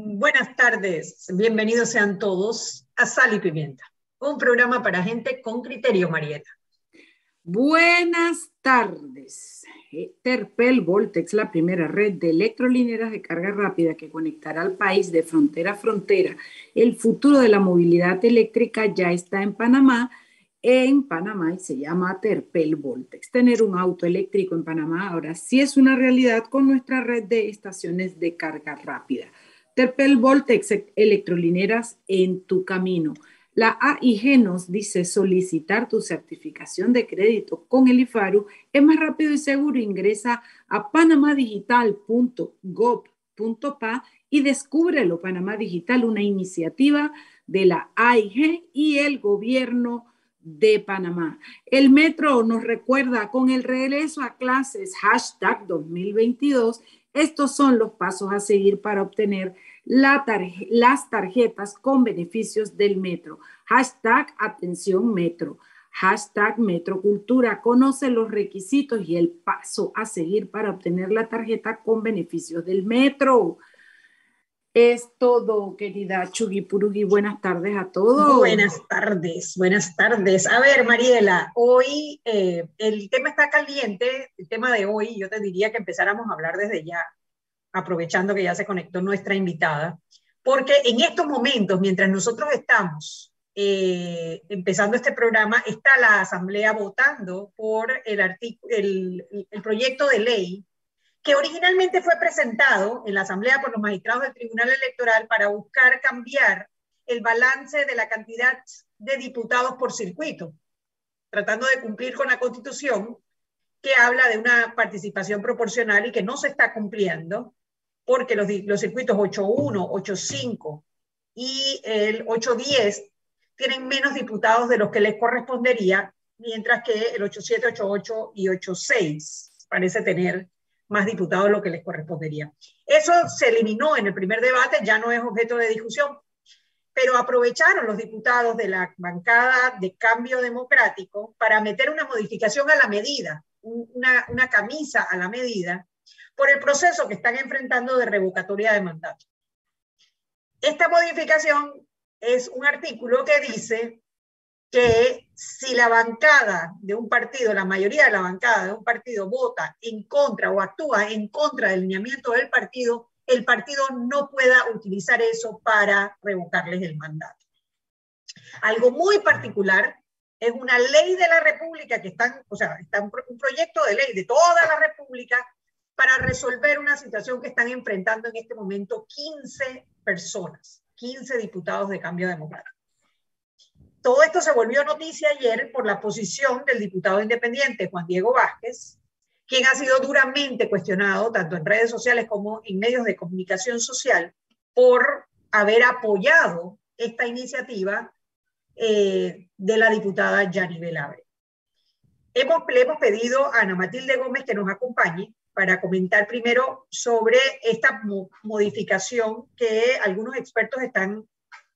Buenas tardes, bienvenidos sean todos a Sal y Pimienta, un programa para gente con criterio, Marieta. Buenas tardes. Terpel Voltex, la primera red de electrolineras de carga rápida que conectará al país de frontera a frontera. El futuro de la movilidad eléctrica ya está en Panamá en Panamá y se llama Terpel Voltex. Tener un auto eléctrico en Panamá ahora sí es una realidad con nuestra red de estaciones de carga rápida. Terpel Voltex electrolineras en tu camino. La AIG nos dice solicitar tu certificación de crédito con el IFARU es más rápido y seguro. Ingresa a panamadigital.gov.pa y descúbrelo. Panamá Digital, una iniciativa de la AIG y el gobierno de Panamá. El metro nos recuerda con el regreso a clases hashtag 2022. Estos son los pasos a seguir para obtener las tarjetas con beneficios del metro. Hashtag atención metro. Hashtag metrocultura. Conoce los requisitos y el paso a seguir para obtener la tarjeta con beneficios del metro. Es todo, querida Chugi Purugi. Buenas tardes a todos. Buenas tardes, buenas tardes. A ver, Mariela, hoy eh, el tema está caliente, el tema de hoy, yo te diría que empezáramos a hablar desde ya, aprovechando que ya se conectó nuestra invitada, porque en estos momentos, mientras nosotros estamos eh, empezando este programa, está la Asamblea votando por el proyecto de ley que originalmente fue presentado en la Asamblea por los magistrados del Tribunal Electoral para buscar cambiar el balance de la cantidad de diputados por circuito, tratando de cumplir con la Constitución que habla de una participación proporcional y que no se está cumpliendo porque los, los circuitos 8.1, 8.5 y el 8.10 tienen menos diputados de los que les correspondería, mientras que el 8.7, 8.8 y 8.6 parece tener más diputados lo que les correspondería. Eso se eliminó en el primer debate, ya no es objeto de discusión, pero aprovecharon los diputados de la bancada de cambio democrático para meter una modificación a la medida, una, una camisa a la medida, por el proceso que están enfrentando de revocatoria de mandato. Esta modificación es un artículo que dice que si la bancada de un partido, la mayoría de la bancada de un partido vota en contra o actúa en contra del lineamiento del partido, el partido no pueda utilizar eso para revocarles el mandato. Algo muy particular es una ley de la República que están, o sea, está un, proyecto de ley de toda la República para resolver una situación que están enfrentando en este momento 15 personas, 15 diputados de cambio democrático. Todo esto se volvió noticia ayer por la posición del diputado independiente Juan Diego Vázquez, quien ha sido duramente cuestionado tanto en redes sociales como en medios de comunicación social por haber apoyado esta iniciativa eh, de la diputada Yani Belabre. Hemos, le hemos pedido a Ana Matilde Gómez que nos acompañe para comentar primero sobre esta modificación que algunos expertos están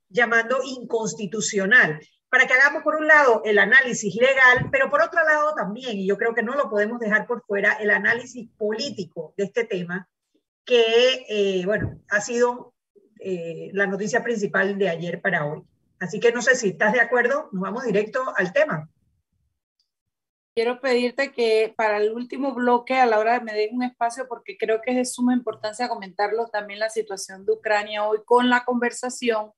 llamando inconstitucional, para que hagamos por un lado el análisis legal, pero por otro lado también, y yo creo que no lo podemos dejar por fuera, el análisis político de este tema, que, eh, bueno, ha sido eh, la noticia principal de ayer para hoy. Así que no sé si estás de acuerdo, nos vamos directo al tema. Quiero pedirte que para el último bloque, a la hora de me den un espacio, porque creo que es de suma importancia comentarlo también la situación de Ucrania hoy con la conversación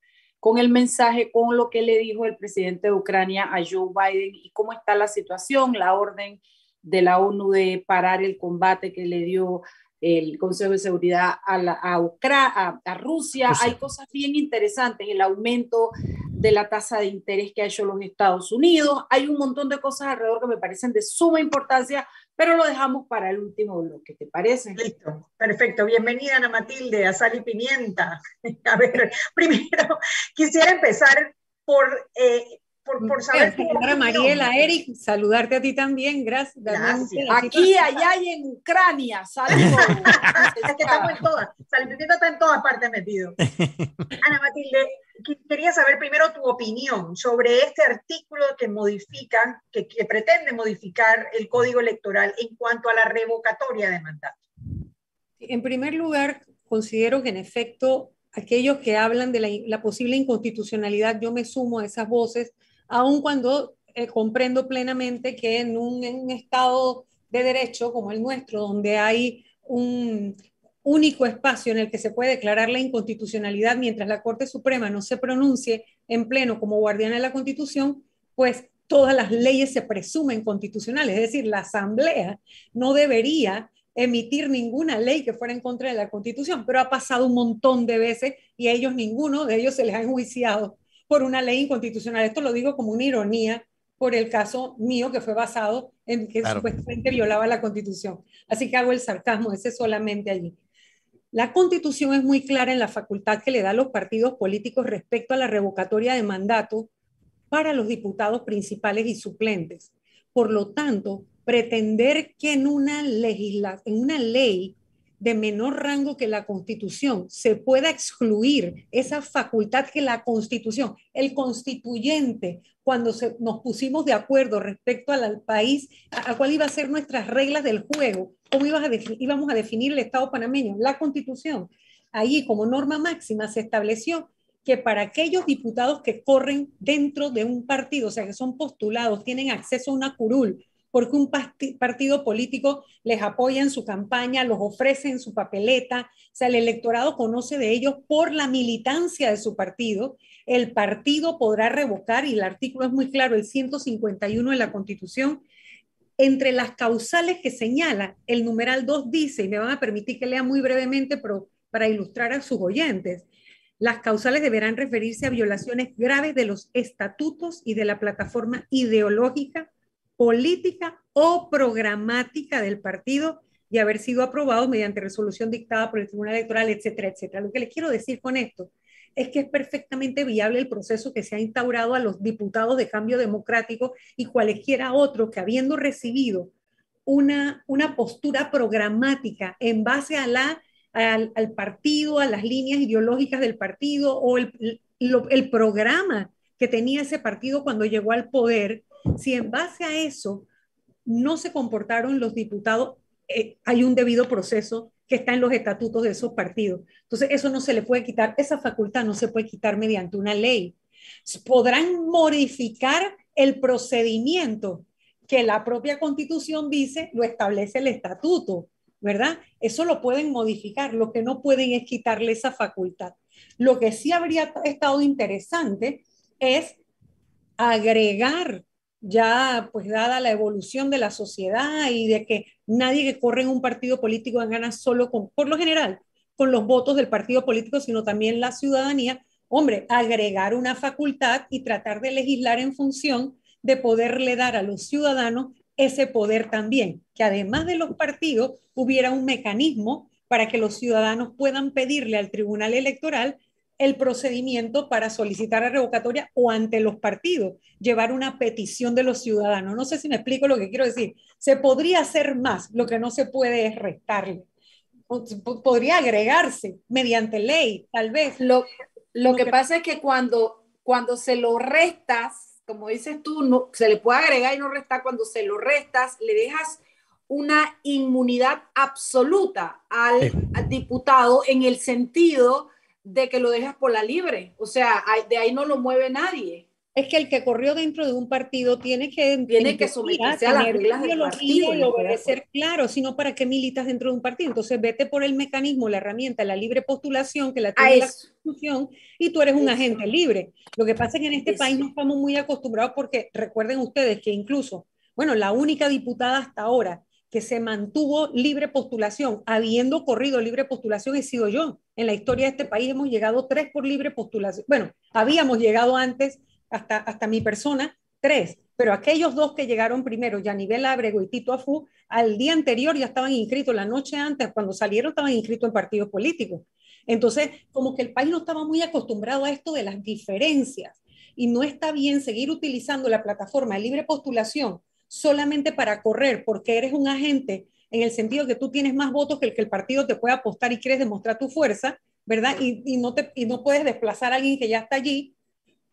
con el mensaje, con lo que le dijo el presidente de Ucrania a Joe Biden y cómo está la situación, la orden de la ONU de parar el combate que le dio el Consejo de Seguridad a, la, a, a, Rusia. Hay cosas bien interesantes, el aumento de la tasa de interés que ha hecho los Estados Unidos. Hay un montón de cosas alrededor que me parecen de suma importancia, pero lo dejamos para el último bloque, ¿te parece? Listo, perfecto. Bienvenida Ana Matilde a Sal y Pimienta. A ver, primero quisiera empezar por eh, por, por saber. Señora Mariela, Eric, saludarte a ti también, gracias. Aquí, allá y en Ucrania, saludos. es que estamos en todas, Saludito está en todas partes metido. Ana Matilde, quería saber primero tu opinión sobre este artículo que modifica, que, pretende modificar el código electoral en cuanto a la revocatoria de mandato. En primer lugar, considero que en efecto aquellos que hablan de la, posible inconstitucionalidad, yo me sumo a esas voces, aun cuando eh, comprendo plenamente que en un Estado de derecho como el nuestro, donde hay un único espacio en el que se puede declarar la inconstitucionalidad mientras la Corte Suprema no se pronuncie en pleno como guardiana de la Constitución, pues todas las leyes se presumen constitucionales. Es decir, la Asamblea no debería emitir ninguna ley que fuera en contra de la Constitución, pero ha pasado un montón de veces y a ellos ninguno de ellos se les ha enjuiciado por una ley inconstitucional. Esto lo digo como una ironía por el caso mío que fue basado en que supuestamente violaba la Constitución. Así que hago el sarcasmo ese solamente allí. La Constitución es muy clara en la facultad que le da a los partidos políticos respecto a la revocatoria de mandato para los diputados principales y suplentes. Por lo tanto, pretender que en una, en una ley de menor rango que la Constitución se pueda excluir esa facultad que la Constitución, el constituyente, cuando nos pusimos de acuerdo respecto al, país, a, a, cuál iba a ser nuestras reglas del juego, cómo íbamos a definir el Estado panameño, la Constitución. Ahí como norma máxima se estableció que para aquellos diputados que corren dentro de un partido, o sea, que son postulados, tienen acceso a una curul, porque un partido político les apoya en su campaña, los ofrece en su papeleta, o sea, el electorado conoce de ellos por la militancia de su partido, el partido podrá revocar, y el artículo es muy claro, el 151 de la Constitución, entre las causales que señala, el numeral 2 dice, y me van a permitir que lea muy brevemente, para ilustrar a sus oyentes, las causales deberán referirse a violaciones graves de los estatutos y de la plataforma ideológica política o programática del partido y haber sido aprobado mediante resolución dictada por el Tribunal Electoral, etcétera, etcétera. Lo que les quiero decir con esto es que es perfectamente viable el proceso que se ha instaurado a los diputados de cambio democrático y cualesquiera otro que habiendo recibido una, una postura programática en base al, al partido, a las líneas ideológicas del partido o el, el programa que tenía ese partido cuando llegó al poder, si en base a eso no se comportaron los diputados, eh, hay un debido proceso que está en los estatutos de esos partidos. Entonces, eso no se le puede quitar, esa facultad no se puede quitar mediante una ley. Podrán modificar el procedimiento que la propia constitución dice, lo establece el estatuto, ¿verdad? Eso lo pueden modificar, lo que no pueden es quitarle esa facultad. Lo que sí habría estado interesante es agregar ya pues dada la evolución de la sociedad y de que nadie que corre en un partido político gana solo con, por lo general, con los votos del partido político, sino también la ciudadanía, hombre, agregar una facultad y tratar de legislar en función de poderle dar a los ciudadanos ese poder también, que además de los partidos hubiera un mecanismo para que los ciudadanos puedan pedirle al Tribunal Electoral el procedimiento para solicitar la revocatoria o ante los partidos, llevar una petición de los ciudadanos. No sé si me explico lo que quiero decir. Se podría hacer más, lo que no se puede es restarle. Podría agregarse mediante ley, tal vez. Lo, lo, que, pasa es que cuando, cuando se lo restas, como dices tú, no, se le puede agregar y no restar, cuando se lo restas, le dejas una inmunidad absoluta al, al diputado en el sentido de que lo dejas por la libre. O sea, de ahí no lo mueve nadie. Es que el que corrió dentro de un partido tiene que, tiene que someterse a las reglas del partido y obedecer, claro, sino para qué militas dentro de un partido. Entonces vete por el mecanismo, la herramienta, la libre postulación que la tiene la Constitución y tú eres un agente libre. Lo que pasa es que en este país no estamos muy acostumbrados porque recuerden ustedes que incluso, bueno, la única diputada hasta ahora que se mantuvo libre postulación, habiendo corrido libre postulación, he sido yo. En la historia de este país hemos llegado tres por libre postulación. Bueno, habíamos llegado antes, hasta, hasta mi persona, tres, pero aquellos dos que llegaron primero, Yanivel Abrego y Tito Afú, al día anterior ya estaban inscritos, la noche antes, cuando salieron estaban inscritos en partidos políticos. Entonces, como que el país no estaba muy acostumbrado a esto de las diferencias y no está bien seguir utilizando la plataforma de libre postulación solamente para correr, porque eres un agente en el sentido que tú tienes más votos que el que el partido te puede apostar y quieres demostrar tu fuerza, ¿verdad? Y, no, te, y no puedes desplazar a alguien que ya está allí,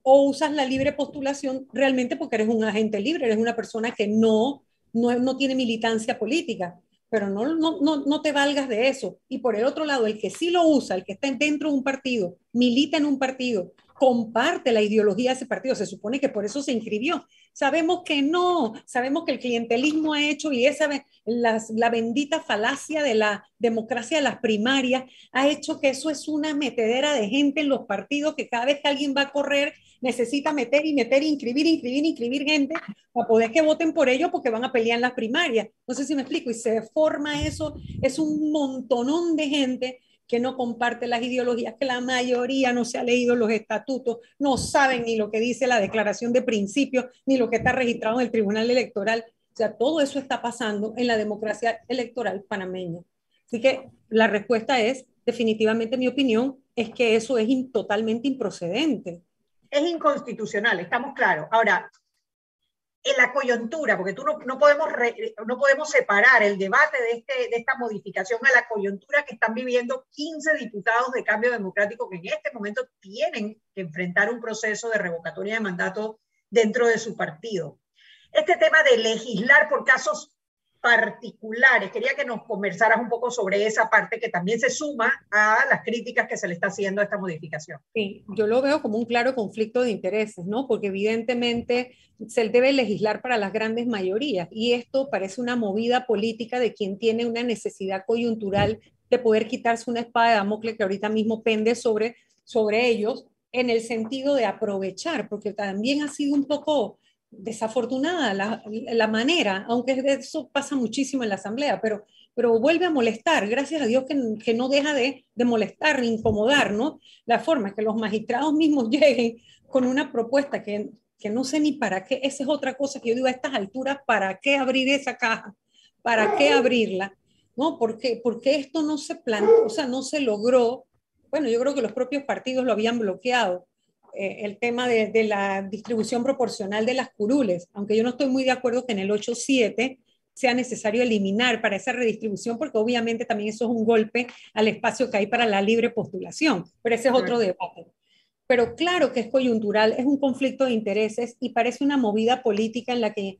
o usas la libre postulación realmente porque eres un agente libre, eres una persona que no, no, no tiene militancia política. pero no, no, no, no te valgas de eso. Y por el otro lado, el que sí lo usa, el que está dentro de un partido, milita en un partido, comparte la ideología de ese partido, se supone que por eso se inscribió. Sabemos que no, sabemos que el clientelismo ha hecho y esa la bendita falacia de la democracia de las primarias ha hecho que eso es una metedera de gente en los partidos que cada vez que alguien va a correr necesita meter y meter, inscribir, inscribir, inscribir gente para poder que voten por ellos porque van a pelear en las primarias. No sé si me explico. Y se forma eso, es un montonón de gente que no comparte las ideologías, que la mayoría no se ha leído los estatutos, no saben ni lo que dice la declaración de principios, ni lo que está registrado en el Tribunal Electoral. O sea, todo eso está pasando en la democracia electoral panameña. Así que la respuesta es, definitivamente mi opinión, es que eso es totalmente improcedente. Es inconstitucional, estamos claros. Ahora, en la coyuntura, porque tú no, no podemos no podemos separar el debate de, este, de esta modificación a la coyuntura que están viviendo 15 diputados de cambio democrático que en este momento tienen que enfrentar un proceso de revocatoria de mandato dentro de su partido. Este tema de legislar por casos particulares. Quería que nos conversaras un poco sobre esa parte que también se suma a las críticas que se le está haciendo a esta modificación. Sí, yo lo veo como un claro conflicto de intereses, ¿no? Porque evidentemente se debe legislar para las grandes mayorías y esto parece una movida política de quien tiene una necesidad coyuntural de poder quitarse una espada de Damocles que ahorita mismo pende sobre, sobre ellos en el sentido de aprovechar, porque también ha sido un poco desafortunada la, manera, aunque eso pasa muchísimo en la asamblea, pero, pero vuelve a molestar, gracias a Dios que, que no deja de, de, molestar, incomodar, ¿no? La forma es que los magistrados mismos lleguen con una propuesta que, que no sé ni para qué, esa es otra cosa que yo digo a estas alturas, ¿para qué abrir esa caja? ¿Para qué abrirla? ¿No? Porque, porque esto no se planteó, o sea, no se logró, bueno, yo creo que los propios partidos lo habían bloqueado, eh, el tema de, la distribución proporcional de las curules, aunque yo no estoy muy de acuerdo que en el 8.7 sea necesario eliminar para esa redistribución, porque obviamente también eso es un golpe al espacio que hay para la libre postulación, pero ese es otro debate. Pero claro que es coyuntural, es un conflicto de intereses y parece una movida política en la que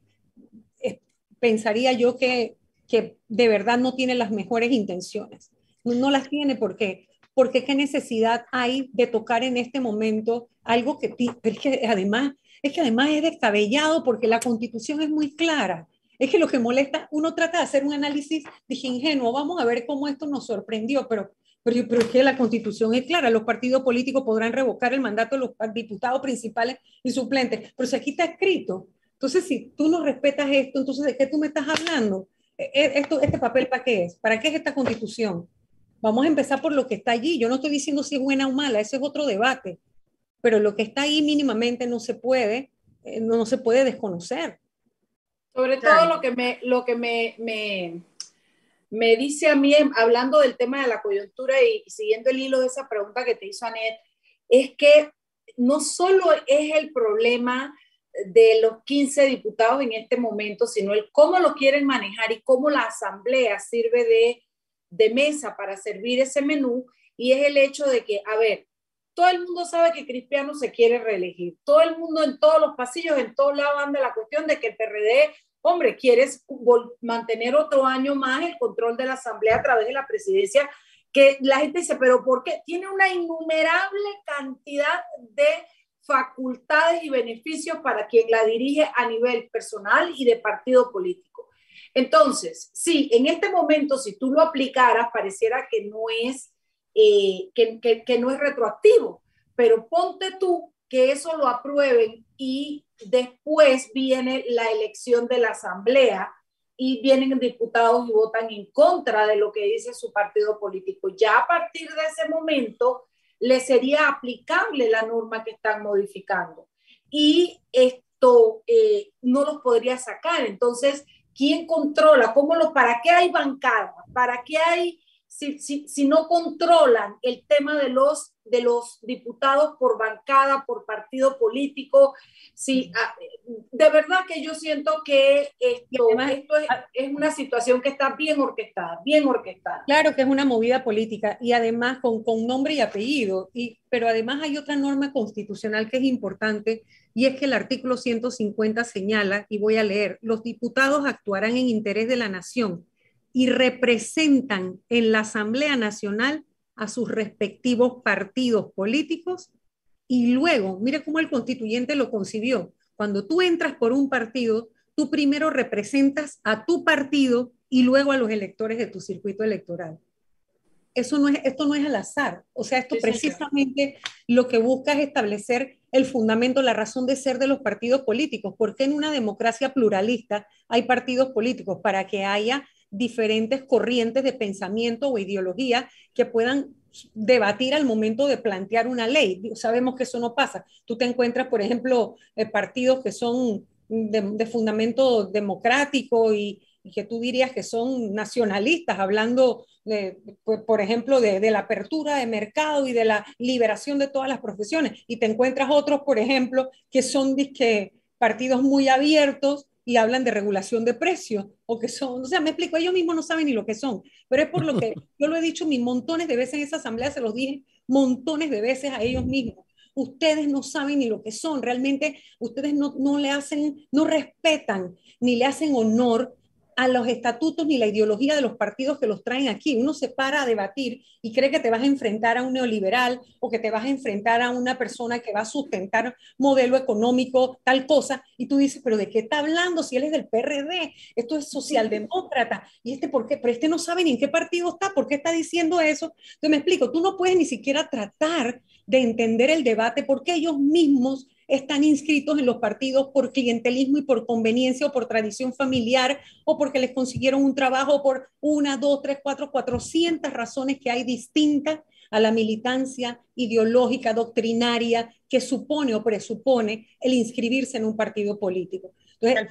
eh, pensaría yo que, que de verdad no tiene las mejores intenciones. No, no las tiene porque porque qué necesidad hay de tocar en este momento algo que, es que además, es que además es descabellado porque la constitución es muy clara. Es que lo que molesta, uno trata de hacer un análisis, dije ingenuo, vamos a ver cómo esto nos sorprendió, pero, pero, pero es que la constitución es clara, los partidos políticos podrán revocar el mandato de los diputados principales y suplentes, pero si aquí está escrito, entonces si tú no respetas esto, entonces ¿de qué tú me estás hablando? E, e, esto, ¿Este papel para qué es? ¿Para qué es esta constitución? Vamos a empezar por lo que está allí. Yo no estoy diciendo si es buena o mala, ese es otro debate, pero lo que está ahí mínimamente no se puede, eh, no, se puede desconocer. Sobre todo lo que me, lo que me, me, me, dice a mí, hablando del tema de la coyuntura y, siguiendo el hilo de esa pregunta que te hizo Anet, es que no solo es el problema de los 15 diputados en este momento, sino el cómo lo quieren manejar y cómo la asamblea sirve de de mesa para servir ese menú y es el hecho de que, a ver, todo el mundo sabe que Cristiano se quiere reelegir, todo el mundo en todos los pasillos, en todos lados anda la cuestión de que el PRD, hombre, quieres mantener otro año más el control de la Asamblea a través de la presidencia, que la gente dice, pero ¿por qué? Tiene una innumerable cantidad de facultades y beneficios para quien la dirige a nivel personal y de partido político. Entonces, sí, en este momento, si tú lo aplicaras, pareciera que no es, eh, que, no es retroactivo, pero ponte tú que eso lo aprueben y después viene la elección de la asamblea y vienen diputados y votan en contra de lo que dice su partido político. Ya a partir de ese momento le sería aplicable la norma que están modificando y esto eh, no los podría sacar. Entonces, ¿Quién controla? ¿Cómo lo, ¿Para qué hay bancadas? ¿Para qué hay, si, si, si no controlan el tema de los, de los diputados por bancada, por partido político? Si, ah, de verdad que yo siento que esto, esto es, es, una situación que está bien orquestada, bien orquestada. Claro que es una movida política y además con, con nombre y apellido, y, pero además hay otra norma constitucional que es importante y es que el artículo 150 señala, y voy a leer, los diputados actuarán en interés de la nación y representan en la Asamblea Nacional a sus respectivos partidos políticos y luego, mire cómo el constituyente lo concibió. Cuando tú entras por un partido, tú primero representas a tu partido y luego a los electores de tu circuito electoral. Eso no es, esto no es al azar. O sea, esto precisamente lo que busca es establecer el fundamento, la razón de ser de los partidos políticos. Porque en una democracia pluralista hay partidos políticos para que haya diferentes corrientes de pensamiento o ideología que puedan debatir al momento de plantear una ley. Sabemos que eso no pasa. Tú te encuentras, por ejemplo, eh, partidos que son de, fundamento democrático y, que tú dirías que son nacionalistas, hablando, de, pues, por ejemplo, de, de, la apertura de mercado y de la liberación de todas las profesiones. Y te encuentras otros, por ejemplo, que son que partidos muy abiertos y hablan de regulación de precios o que son, o sea, me explico, ellos mismos no saben ni lo que son, pero es por lo que yo lo he dicho mil montones de veces en esa asamblea, se los dije montones de veces a ellos mismos. Ustedes no saben ni lo que son, realmente ustedes no, no le hacen, no respetan ni le hacen honor a los estatutos ni la ideología de los partidos que los traen aquí. Uno se para a debatir y cree que te vas a enfrentar a un neoliberal o que te vas a enfrentar a una persona que va a sustentar modelo económico, tal cosa, y tú dices, pero ¿de qué está hablando si él es del PRD? Esto es socialdemócrata. ¿Y este por qué? Pero este no sabe ni en qué partido está, ¿por qué está diciendo eso? Entonces me explico, tú no puedes ni siquiera tratar de entender el debate porque ellos mismos están inscritos en los partidos por clientelismo y por conveniencia o por tradición familiar o porque les consiguieron un trabajo por una, dos, tres, cuatro, cuatrocientas razones que hay distintas a la militancia ideológica, doctrinaria que supone o presupone el inscribirse en un partido político. Entonces,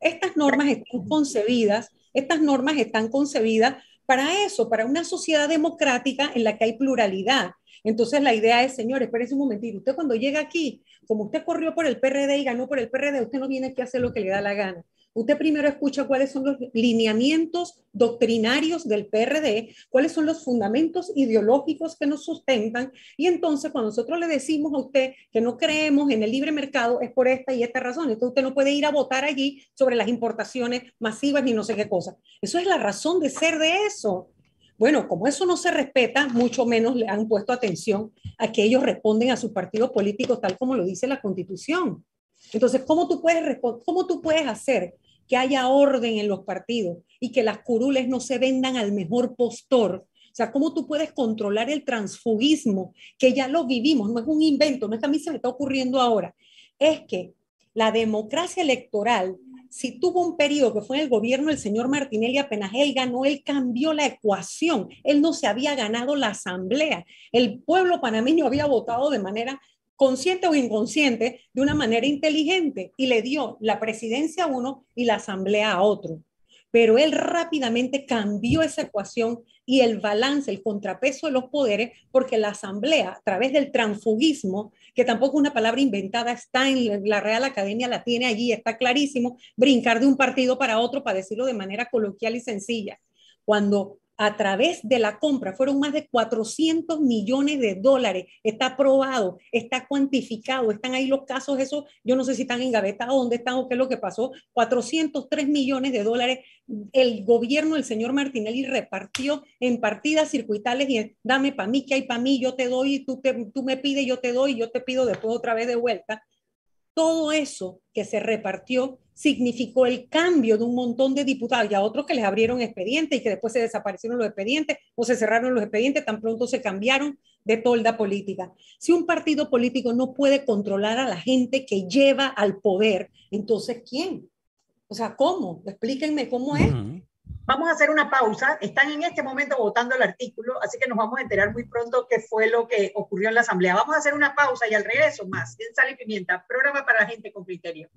estas, normas están concebidas, estas normas están concebidas para eso, para una sociedad democrática en la que hay pluralidad, entonces la idea es, señores, espérense un momentito, usted cuando llega aquí, como usted corrió por el PRD y ganó por el PRD, usted no viene aquí a hacer lo que le da la gana. Usted primero escucha cuáles son los lineamientos doctrinarios del PRD, cuáles son los fundamentos ideológicos que nos sustentan, y entonces cuando nosotros le decimos a usted que no creemos en el libre mercado es por esta y esta razón. Entonces usted no puede ir a votar allí sobre las importaciones masivas ni no sé qué cosa. Eso es la razón de ser de eso. Bueno, como eso no se respeta, mucho menos le han puesto atención a que ellos responden a sus partidos políticos tal como lo dice la Constitución. Entonces, ¿cómo tú puedes, cómo tú puedes hacer que haya orden en los partidos y que las curules no se vendan al mejor postor? O sea, ¿cómo tú puedes controlar el transfugismo que ya lo vivimos? No es un invento, no es que a mí se me está ocurriendo ahora. Es que la democracia electoral si tuvo un periodo que fue en el gobierno del señor Martinelli, apenas él ganó, él cambió la ecuación. Él no se había ganado la asamblea. El pueblo panameño había votado de manera consciente o inconsciente, de una manera inteligente, y le dio la presidencia a uno y la asamblea a otro pero él rápidamente cambió esa ecuación y el balance, el contrapeso de los poderes, porque la Asamblea, a través del transfugismo, que tampoco es una palabra inventada, está en la Real Academia, la tiene allí, está clarísimo, brincar de un partido para otro, para decirlo de manera coloquial y sencilla. Cuando a través de la compra. Fueron más de 400 millones de dólares. Está aprobado, está cuantificado, están ahí los casos, eso yo no sé si están engavetados, dónde están o qué es lo que pasó. 403 millones de dólares. El gobierno del señor Martinelli repartió en partidas circuitales y dame para mí, que hay para mí, yo te doy, tú, tú me pides, yo te doy, yo te pido después otra vez de vuelta. Todo eso que se repartió significó el cambio de un montón de diputados y a otros que les abrieron expedientes y que después se desaparecieron los expedientes o se cerraron los expedientes, tan pronto se cambiaron de tolda política. Si un partido político no puede controlar a la gente que lleva al poder, entonces ¿quién? O sea, ¿cómo? Explíquenme cómo es. Vamos a hacer una pausa. Están en este momento votando el artículo, así que nos vamos a enterar muy pronto qué fue lo que ocurrió en la Asamblea. Vamos a hacer una pausa y al regreso más en Sal y Pimienta, programa para la gente con criterio.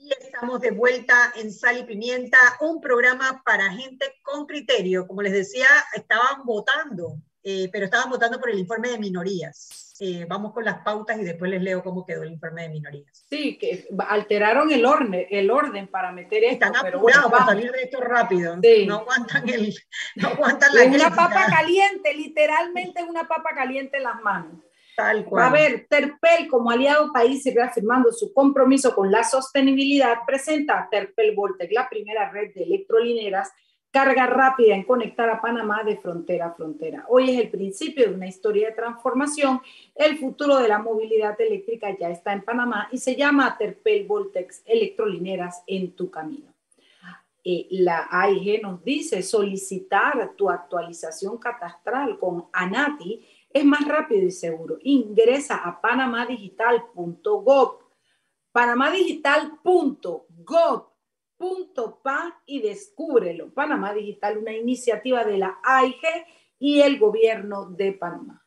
Y estamos de vuelta en Sal y Pimienta, un programa para gente con criterio. Como les decía, estaban votando, eh, pero estaban votando por el informe de minorías. Eh, vamos con las pautas y después les leo cómo quedó el informe de minorías. Sí, que alteraron el orden, el orden para meter esto. Están apurados para salir de esto rápido. No aguantan, el, no aguantan la Una papa caliente, literalmente una papa caliente en las manos. Tal cual. A ver, Terpel, como aliado país, sigue afirmando su compromiso con la sostenibilidad, presenta a Terpel Voltec, la primera red de electrolineras, carga rápida en conectar a Panamá de frontera a frontera. Hoy es el principio de una historia de transformación. El futuro de la movilidad eléctrica ya está en Panamá y se llama Terpel Voltex Electrolineras en tu camino. Eh, la AIG nos dice solicitar tu actualización catastral con ANATI es más rápido y seguro. Ingresa a panamadigital.gov, panamadigital.gov.pa y descúbrelo. Panamá Digital, una iniciativa de la AIG y el gobierno de Panamá.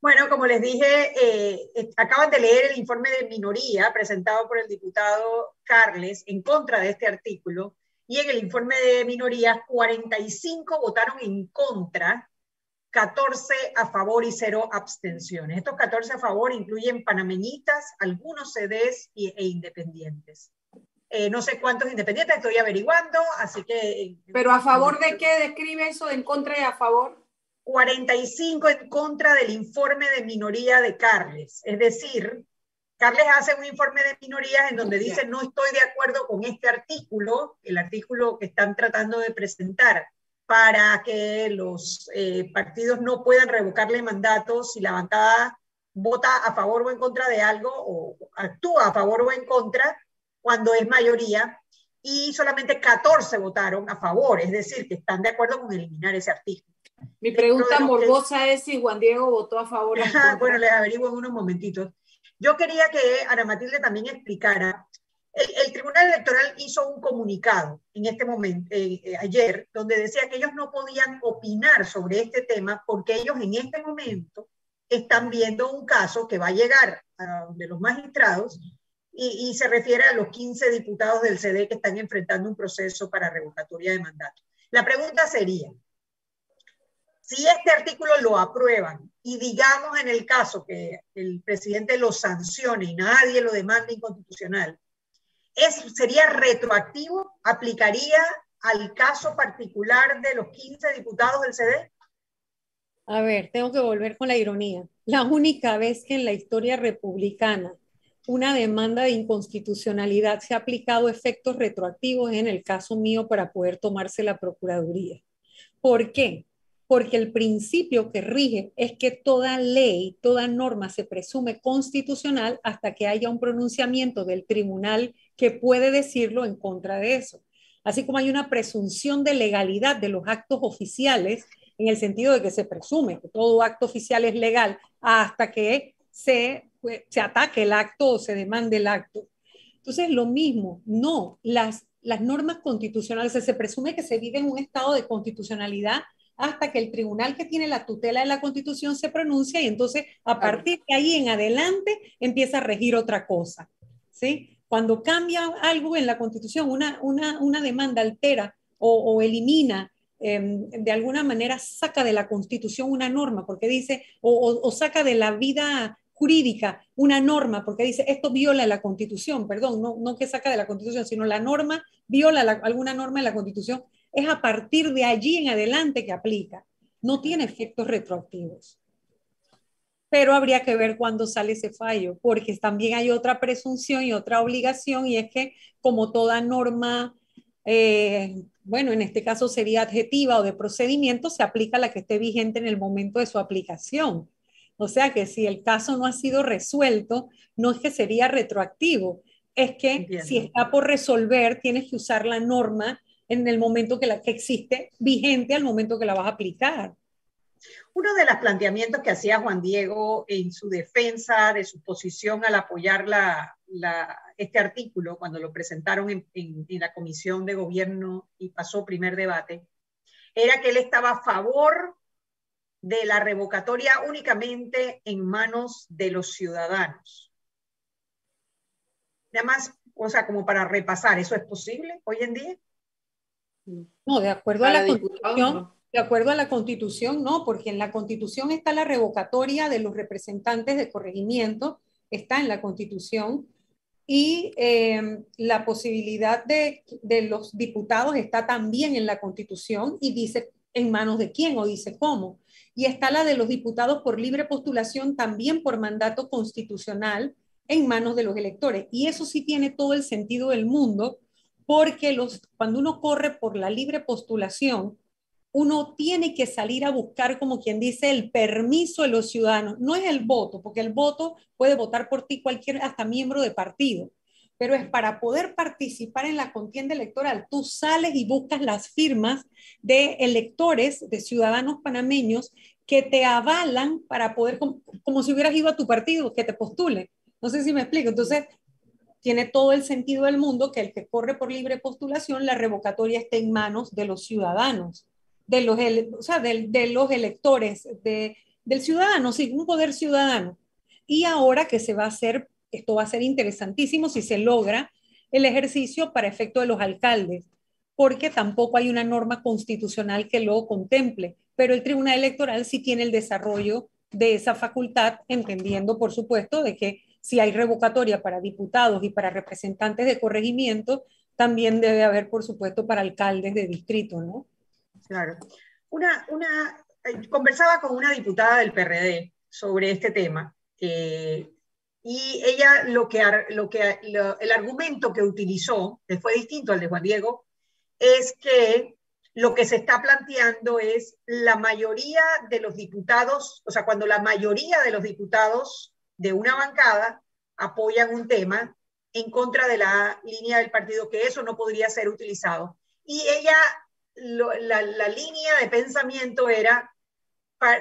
Bueno, como les dije, eh, acaban de leer el informe de minoría presentado por el diputado Carles en contra de este artículo y en el informe de minoría 45 votaron en contra 14 a favor y 0 abstenciones. Estos 14 a favor incluyen panameñitas, algunos CDs e independientes. Eh, no sé cuántos independientes estoy averiguando, así que... Eh, ¿Pero a favor de qué describe eso? ¿En contra y a favor? 45 en contra del informe de minoría de Carles. Es decir, Carles hace un informe de minorías en donde dice no estoy de acuerdo con este artículo, el artículo que están tratando de presentar para que los eh, partidos no puedan revocarle mandatos si la bancada vota a favor o en contra de algo o actúa a favor o en contra cuando es mayoría y solamente 14 votaron a favor, es decir, que están de acuerdo con eliminar ese artículo. Mi pregunta morbosa es si Juan Diego votó a favor. O bueno, les averiguo en unos momentitos. Yo quería que Ana Matilde también explicara el, Tribunal Electoral hizo un comunicado en este momento, eh, eh, ayer, donde decía que ellos no podían opinar sobre este tema porque ellos en este momento están viendo un caso que va a llegar a de los magistrados y, y, se refiere a los 15 diputados del CD que están enfrentando un proceso para revocatoria de mandato. La pregunta sería, si este artículo lo aprueban y digamos en el caso que el presidente lo sancione y nadie lo demanda inconstitucional, ¿Sería retroactivo? ¿Aplicaría al caso particular de los 15 diputados del CD? A ver, tengo que volver con la ironía. La única vez que en la historia republicana una demanda de inconstitucionalidad se ha aplicado efectos retroactivos es en el caso mío para poder tomarse la Procuraduría. ¿Por qué? Porque el principio que rige es que toda ley, toda norma se presume constitucional hasta que haya un pronunciamiento del Tribunal que puede decirlo en contra de eso. Así como hay una presunción de legalidad de los actos oficiales, en el sentido de que se presume que todo acto oficial es legal hasta que se, pues, se ataque el acto o se demande el acto. Entonces, lo mismo, no, las, las normas constitucionales, se presume que se vive en un estado de constitucionalidad hasta que el tribunal que tiene la tutela de la constitución se pronuncia y entonces a partir de ahí en adelante empieza a regir otra cosa. ¿sí? Cuando cambia algo en la Constitución, una, una, demanda altera o, elimina, em, de alguna manera saca de la Constitución una norma, porque dice, o, saca de la vida jurídica una norma, porque dice, esto viola la Constitución, perdón, no, no que saca de la Constitución, sino la norma viola alguna norma de la Constitución, es a partir de allí en adelante que aplica. No tiene efectos retroactivos pero habría que ver cuándo sale ese fallo, porque también hay otra presunción y otra obligación, y es que como toda norma, eh, bueno, en este caso sería adjetiva o de procedimiento, se aplica la que esté vigente en el momento de su aplicación. O sea que si el caso no ha sido resuelto, no es que sería retroactivo, es que si está por resolver, tienes que usar la norma en el momento que la que existe vigente al momento que la vas a aplicar. Uno de los planteamientos que hacía Juan Diego en su defensa de su posición al apoyar este artículo cuando lo presentaron en, en la Comisión de Gobierno y pasó primer debate, era que él estaba a favor de la revocatoria únicamente en manos de los ciudadanos. nada más, o sea, como para repasar, ¿eso es posible hoy en día? No, de acuerdo a la Constitución, de acuerdo a la Constitución, no, porque en la Constitución está la revocatoria de los representantes de corregimiento, está en la Constitución, y eh, la posibilidad de, de, los diputados está también en la Constitución y dice en manos de quién o dice cómo. Y está la de los diputados por libre postulación también por mandato constitucional en manos de los electores. Y eso sí tiene todo el sentido del mundo, porque los, cuando uno corre por la libre postulación, uno tiene que salir a buscar, como quien dice, el permiso de los ciudadanos. No es el voto, porque el voto puede votar por ti cualquier, hasta miembro de partido, pero es para poder participar en la contienda electoral. Tú sales y buscas las firmas de electores, de ciudadanos panameños que te avalan para poder, como, si hubieras ido a tu partido, que te postule. No sé si me explico. Entonces, tiene todo el sentido del mundo que el que corre por libre postulación, la revocatoria esté en manos de los ciudadanos de los, o sea, de, de los electores, de, del ciudadano, sí, un poder ciudadano. Y ahora que se va a hacer, esto va a ser interesantísimo si se logra el ejercicio para efecto de los alcaldes, porque tampoco hay una norma constitucional que lo contemple, pero el Tribunal Electoral sí tiene el desarrollo de esa facultad, entendiendo, por supuesto, de que si hay revocatoria para diputados y para representantes de corregimiento, también debe haber, por supuesto, para alcaldes de distrito, ¿no? Claro. Una, una, eh, conversaba con una diputada del PRD sobre este tema y ella lo que, lo que el argumento que utilizó, que fue distinto al de Juan Diego, es que lo que se está planteando es la mayoría de los diputados, o sea, cuando la mayoría de los diputados de una bancada apoyan un tema en contra de la línea del partido, que eso no podría ser utilizado. Y ella la, línea de pensamiento era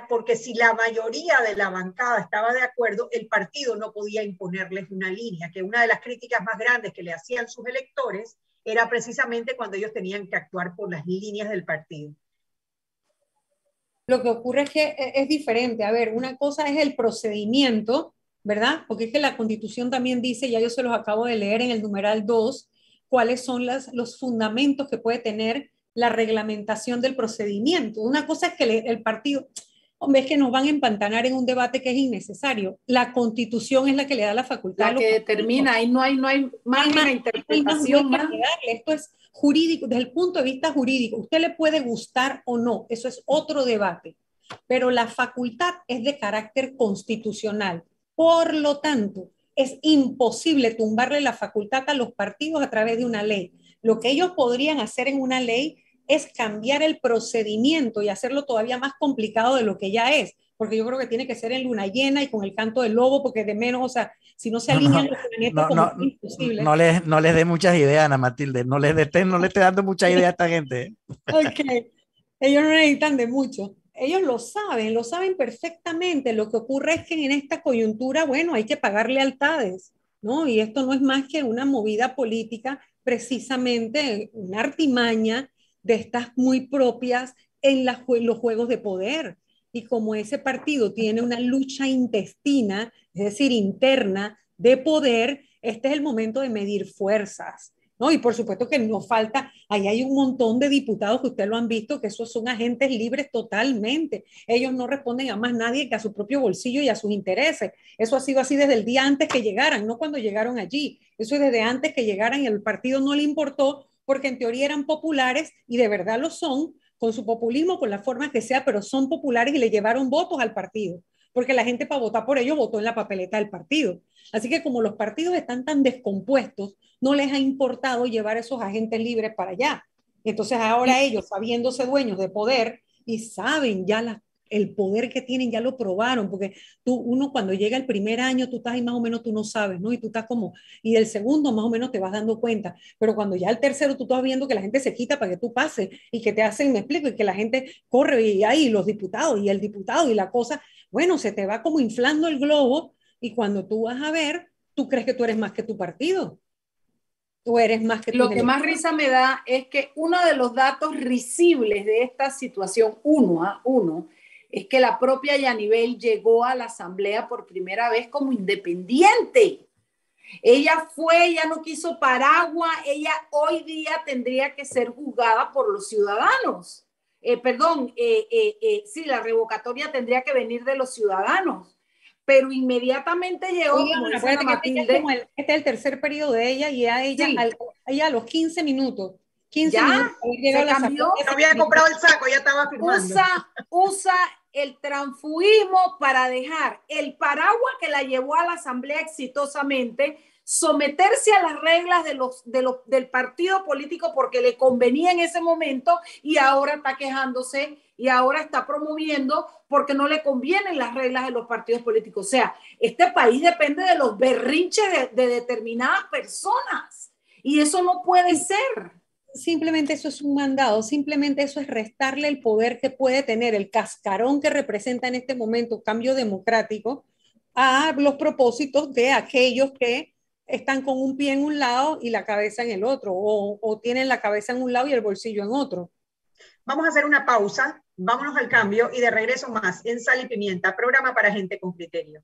porque si la mayoría de la bancada estaba de acuerdo, el partido no podía imponerles una línea, que una de las críticas más grandes que le hacían sus electores era precisamente cuando ellos tenían que actuar por las líneas del partido. Lo que ocurre es que e, es diferente. A ver, una cosa es el procedimiento, ¿verdad? Porque es que la constitución también dice, ya yo se los acabo de leer en el numeral 2, cuáles son las, los fundamentos que puede tener la reglamentación del procedimiento. Una cosa es que el partido, hombre, es que nos van a empantanar en un debate que es innecesario. La constitución es la que le da la facultad. La que determina, ahí no hay, no hay más interpretación. Esto es jurídico, desde el punto de vista jurídico. Usted le puede gustar o no, eso es otro debate. Pero la facultad es de carácter constitucional. Por lo tanto, es imposible tumbarle la facultad a los partidos a través de una ley. Lo que ellos podrían hacer en una ley es cambiar el procedimiento y hacerlo todavía más complicado de lo que ya es, porque yo creo que tiene que ser en luna llena y con el canto del lobo, porque de menos, o sea, si no se alinean los planetas, no, no, imposible. No les, no les dé muchas ideas, Ana Matilde, no les dé, no le esté dando muchas ideas a esta gente. ok, ellos no necesitan de mucho. Ellos lo saben, lo saben perfectamente. Lo que ocurre es que en esta coyuntura, bueno, hay que pagar lealtades, ¿no? Y esto no es más que una movida política, precisamente una artimaña de estas muy propias en los juegos de poder. Y como ese partido tiene una lucha intestina, es decir, interna de poder, este es el momento de medir fuerzas. ¿no? Y por supuesto que no falta, ahí hay un montón de diputados que ustedes lo han visto, que esos son agentes libres totalmente. Ellos no responden a más nadie que a su propio bolsillo y a sus intereses. Eso ha sido así desde el día antes que llegaran, no cuando llegaron allí. Eso es desde antes que llegaran y el partido no le importó porque en teoría eran populares y de verdad lo son, con su populismo, con la forma que sea, pero son populares y le llevaron votos al partido, porque la gente para votar por ellos votó en la papeleta del partido. Así que como los partidos están tan descompuestos, no les ha importado llevar esos agentes libres para allá. Entonces ahora ellos, sabiéndose dueños de poder y saben ya las el poder que tienen ya lo probaron, porque tú, uno cuando llega el primer año, tú estás ahí más o menos, tú no sabes, ¿no? Y tú estás como, y el segundo más o menos te vas dando cuenta, pero cuando ya el tercero tú estás viendo que la gente se quita para que tú pases y que te hacen, me explico, y que la gente corre y ahí los diputados y el diputado y la cosa, bueno, se te va como inflando el globo y cuando tú vas a ver, tú crees que tú eres más que tu partido. Tú eres más que Lo que más risa me da es que uno de los datos risibles de esta situación, uno a uno, es que la propia Yanivel llegó a la asamblea por primera vez como independiente. Ella fue, ella no quiso paraguas, ella hoy día tendría que ser juzgada por los ciudadanos. Eh, perdón, eh, eh, sí, la revocatoria tendría que venir de los ciudadanos, pero inmediatamente llegó. este es el tercer periodo de ella y a ella, ella a los 15 minutos 15 ya, se cambió. No había comprado el saco, ya estaba firmando. Usa, usa el transfugismo para dejar el paraguas que la llevó a la asamblea exitosamente, someterse a las reglas de los, de los, del partido político porque le convenía en ese momento y ahora está quejándose y ahora está promoviendo porque no le convienen las reglas de los partidos políticos. O sea, este país depende de los berrinches de, de determinadas personas y eso no puede ser simplemente eso es un mandado, simplemente eso es restarle el poder que puede tener el cascarón que representa en este momento cambio democrático a los propósitos de aquellos que están con un pie en un lado y la cabeza en el otro, o, o tienen la cabeza en un lado y el bolsillo en otro. Vamos a hacer una pausa, vámonos al cambio y de regreso más en Sal y Pimienta, programa para gente con criterio.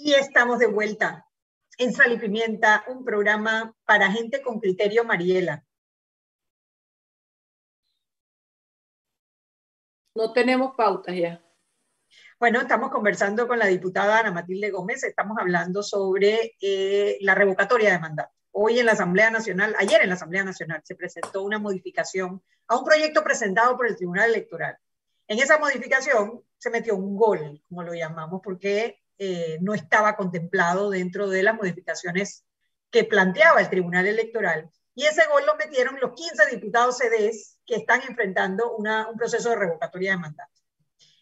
Y estamos de vuelta en Sal y Pimienta, un programa para gente con criterio, Mariela. No tenemos pautas ya. Bueno, estamos conversando con la diputada Ana Matilde Gómez, estamos hablando sobre eh, la revocatoria de mandato. Hoy en la Asamblea Nacional, ayer en la Asamblea Nacional, se presentó una modificación a un proyecto presentado por el Tribunal Electoral. En esa modificación se metió un gol, como lo llamamos, porque eh, no estaba contemplado dentro de las modificaciones que planteaba el Tribunal Electoral. Y ese gol lo metieron los 15 diputados CDs que están enfrentando un proceso de revocatoria de mandato.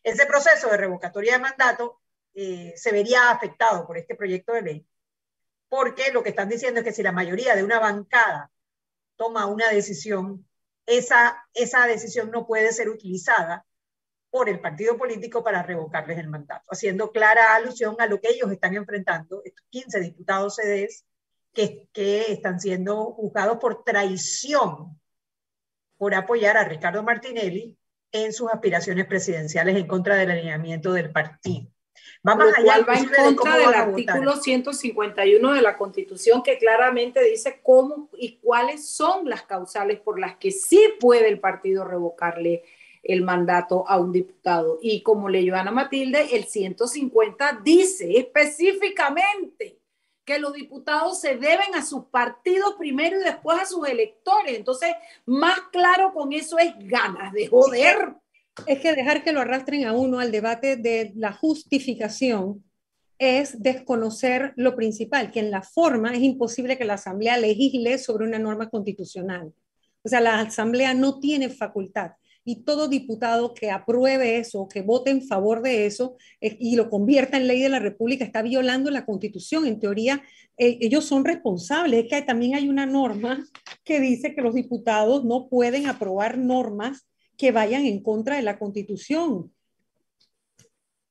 Ese proceso de revocatoria de mandato eh, se vería afectado por este proyecto de ley, porque lo que están diciendo es que si la mayoría de una bancada toma una decisión, esa, esa decisión no puede ser utilizada por el partido político para revocarles el mandato, haciendo clara alusión a lo que ellos están enfrentando, estos 15 diputados CDs que, que están siendo juzgados por traición por apoyar a Ricardo Martinelli en sus aspiraciones presidenciales en contra del alineamiento del partido. Vamos allá. va en contra del artículo 151 de la Constitución que claramente dice cómo y cuáles son las causales por las que sí puede el partido revocarle el mandato a un diputado. Y como leyó Ana Matilde, el 150 dice específicamente que los diputados se deben a sus partidos primero y después a sus electores. Entonces, más claro con eso es ganas de joder. Es que dejar que lo arrastren a uno al debate de la justificación es desconocer lo principal, que en la forma es imposible que la Asamblea legisle sobre una norma constitucional. O sea, la Asamblea no tiene facultad y todo diputado que apruebe eso, que vote en favor de eso eh, y lo convierta en ley de la República está violando la Constitución. En teoría, eh, ellos son responsables. Es que también hay una norma que dice que los diputados no pueden aprobar normas que vayan en contra de la Constitución.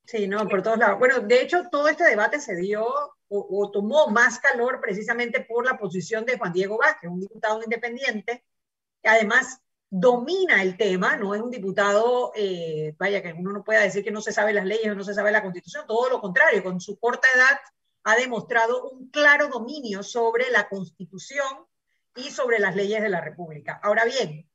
Sí, no, por todos lados. Bueno, de hecho, todo este debate se dio o, o tomó más calor precisamente por la posición de Juan Diego Vázquez, un diputado independiente, que además domina el tema, no es un diputado, eh, vaya, que uno no pueda decir que no se sabe las leyes o no se sabe la constitución, todo lo contrario, con su corta edad ha demostrado un claro dominio sobre la constitución y sobre las leyes de la República. Ahora bien,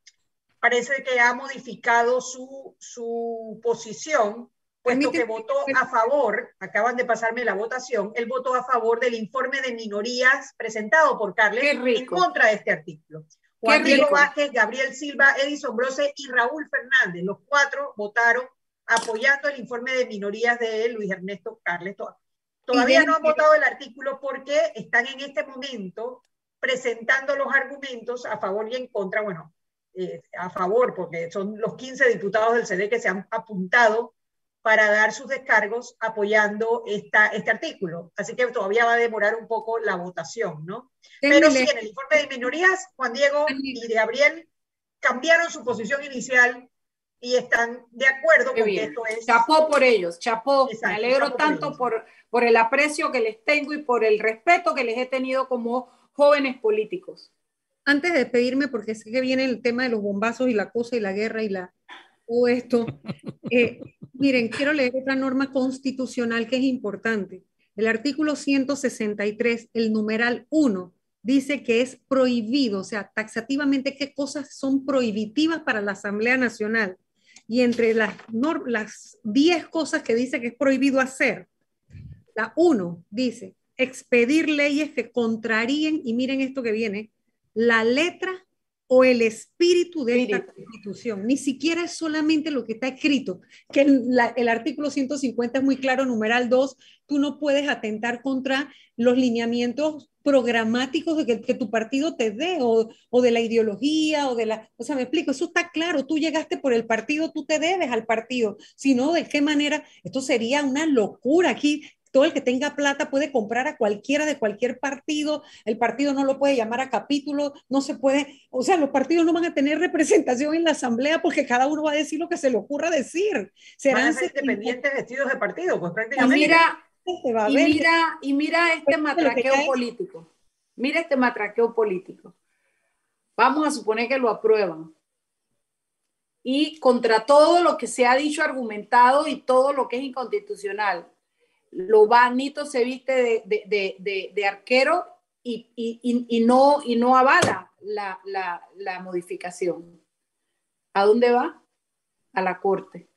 parece que ha modificado su, su posición, puesto que votó a favor, acaban de pasarme la votación, él votó a favor del informe de minorías presentado por Carles en contra de este artículo. Juan Diego Vázquez, Gabriel Silva, Edison Brose y Raúl Fernández. Los cuatro votaron apoyando el informe de minorías de Luis Ernesto Carles. Todavía no han votado el artículo porque están en este momento presentando los argumentos a favor y en contra. Bueno, eh, a favor, porque son los 15 diputados del CD que se han apuntado para dar sus descargos apoyando esta, este artículo. Así que todavía va a demorar un poco la votación, ¿no? Pero sí, en el informe de minorías, Juan Diego y Gabriel cambiaron su posición inicial y están de acuerdo con que esto es... Chapó por ellos, chapó. Me alegro tanto por, por el aprecio que les tengo y por el respeto que les he tenido como jóvenes políticos. Antes de despedirme, porque sé que viene el tema de los bombazos y la cosa y la guerra y la todo esto, eh, Miren, quiero leer otra norma constitucional que es importante. El artículo 163, el numeral 1, dice que es prohibido, o sea, taxativamente qué cosas son prohibitivas para la Asamblea Nacional. Y entre las, las 10 cosas que dice que es prohibido hacer, la 1 dice expedir leyes que contraríen, y miren esto que viene, la letra o el espíritu de esta constitución. Ni siquiera es solamente lo que está escrito, que el, artículo 150 es muy claro, numeral 2, tú no puedes atentar contra los lineamientos programáticos de que, que tu partido te dé o, o, de la ideología o de la... O sea, me explico, eso está claro, tú llegaste por el partido, tú te debes al partido, si no, ¿de qué manera? Esto sería una locura aquí todo el que tenga plata puede comprar a cualquiera de cualquier partido, el partido no lo puede llamar a capítulo, no se puede, o sea, los partidos no van a tener representación en la asamblea porque cada uno va a decir lo que se le ocurra decir. Serán independientes vestidos de partido, pues prácticamente. Y mira, y mira, y mira este matraqueo político. Mira este matraqueo político. Vamos a suponer que lo aprueban. Y contra todo lo que se ha dicho, argumentado y todo lo que es inconstitucional, lo Nito se viste de, arquero y, no, y no avala la, modificación. ¿A dónde va? A la corte.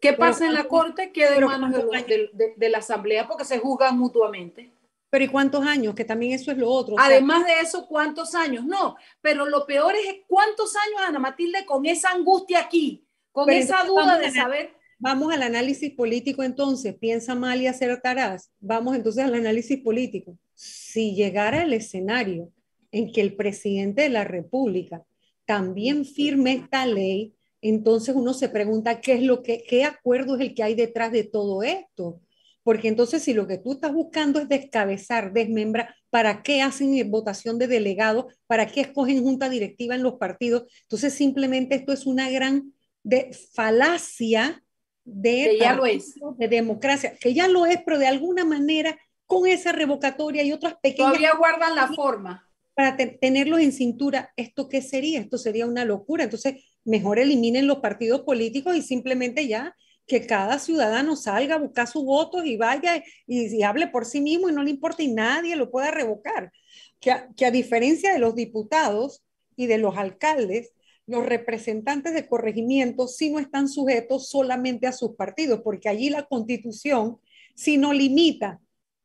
¿Qué pasa en la corte? Queda en manos de, de, la asamblea porque se juzgan mutuamente. Pero ¿y cuántos años? Que también eso es lo otro. Además de eso, ¿cuántos años? No, pero lo peor es cuántos años, Ana Matilde, con esa angustia aquí, con esa duda de saber. Vamos al análisis político entonces, piensa mal y acertarás. Vamos entonces al análisis político. Si llegara el escenario en que el presidente de la República también firme esta ley, entonces uno se pregunta qué es lo que, qué acuerdo es el que hay detrás de todo esto. Porque entonces si lo que tú estás buscando es descabezar, desmembrar, ¿para qué hacen votación de delegados? ¿Para qué escogen junta directiva en los partidos? Entonces simplemente esto es una gran de falacia de, ya lo es. de democracia, que ya lo es, pero de alguna manera con esa revocatoria y otras pequeñas... Todavía guardan la forma. Para tenerlos en cintura, ¿esto qué sería? Esto sería una locura. Entonces, mejor eliminen los partidos políticos y simplemente ya que cada ciudadano salga a buscar sus votos y vaya y, hable por sí mismo y no le importa y nadie lo pueda revocar. Que que a diferencia de los diputados y de los alcaldes, los representantes de corregimiento sí no están sujetos solamente a sus partidos, porque allí la constitución si no limita.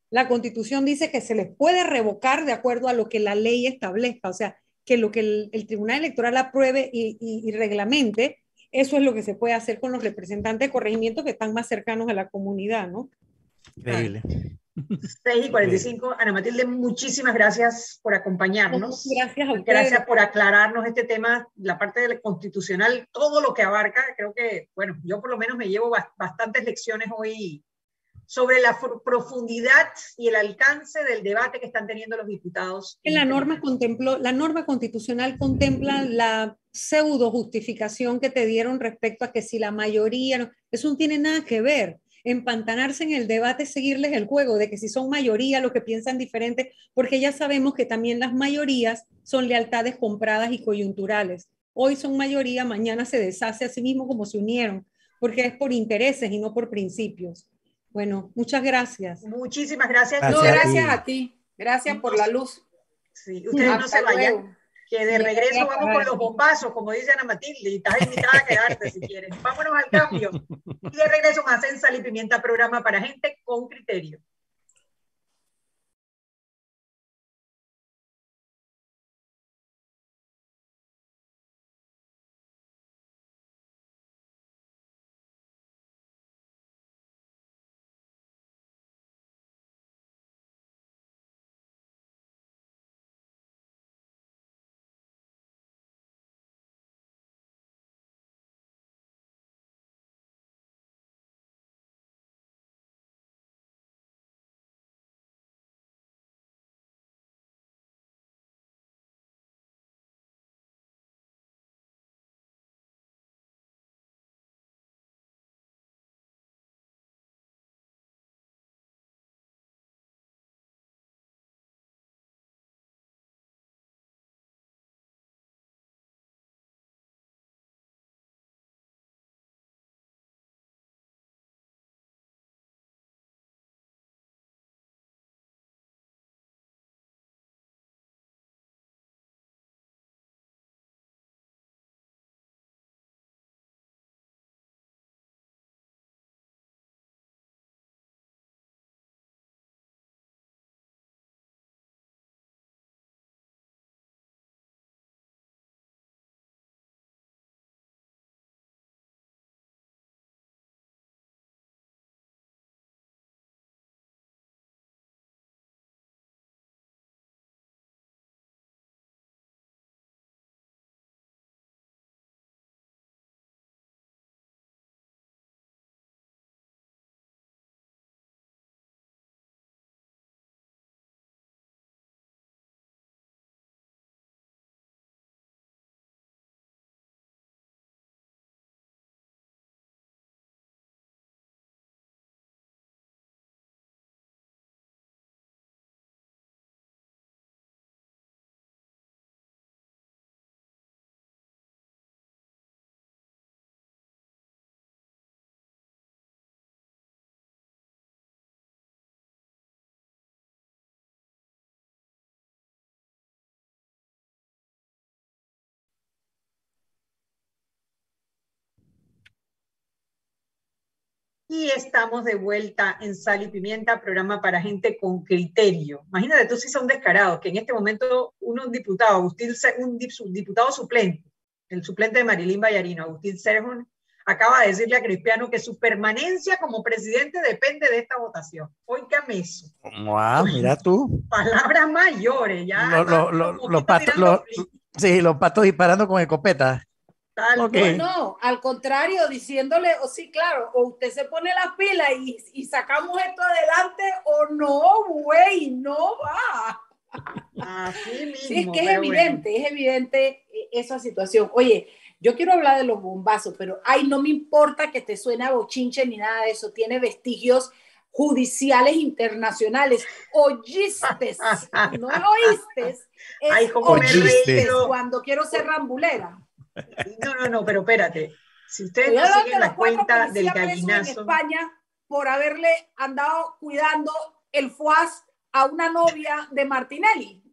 La constitución dice que se les puede revocar de acuerdo a lo que la ley establezca, o sea, que lo que el, Tribunal Electoral apruebe y, y, reglamente, eso es lo que se puede hacer con los representantes de corregimiento que están más cercanos a la comunidad, ¿no? Increíble. 6 y 45. Ana Matilde, muchísimas gracias por acompañarnos. Gracias a ustedes. Gracias por aclararnos este tema, la parte del constitucional, todo lo que abarca. Creo que, bueno, yo por lo menos me llevo bastantes lecciones hoy sobre la profundidad y el alcance del debate que están teniendo los diputados. La norma, contempló, la norma constitucional contempla la pseudo justificación que te dieron respecto a que si la mayoría, eso no tiene nada que ver empantanarse en el debate, seguirles el juego de que si son mayoría los que piensan diferente, porque ya sabemos que también las mayorías son lealtades compradas y coyunturales. Hoy son mayoría, mañana se deshace a sí mismo como se unieron, porque es por intereses y no por principios. Bueno, muchas gracias. Muchísimas gracias. Gracias, no, gracias a ti. Gracias por la luz. Sí, ustedes no se vayan que de regreso vamos con los bombazos, como dice Ana Matilde, y estás invitada a quedarte si quieres. Vámonos al cambio. Y de regreso más en Sal y Pimienta, programa para gente con criterio. Y estamos de vuelta en Sal y Pimienta, programa para gente con criterio. Imagínate tú si son descarados, que en este momento uno, un diputado, Agustín, un diputado suplente, el suplente de Marilín Vallarino, Agustín Serjón, acaba de decirle a Cristiano que su permanencia como presidente depende de esta votación. Oígame eso. Wow, mira tú. Palabras mayores, ya. los patos, sí, los patos disparando con escopeta. No, al contrario, diciéndole, o sí, claro, o usted se pone las pilas y, y sacamos esto adelante, o no, güey, no va. Así mismo. Sí, es que es evidente, es evidente esa situación. Oye, yo quiero hablar de los bombazos, pero ay, no me importa que te suene a bochinche ni nada de eso, tiene vestigios judiciales internacionales. Oyiste, no oíste, es oíste cuando quiero ser rambulera. No, no, no, pero espérate. Si ustedes no siguen la cuenta del gallinazo. En España por haberle andado cuidando el FUAS a una novia de Martinelli.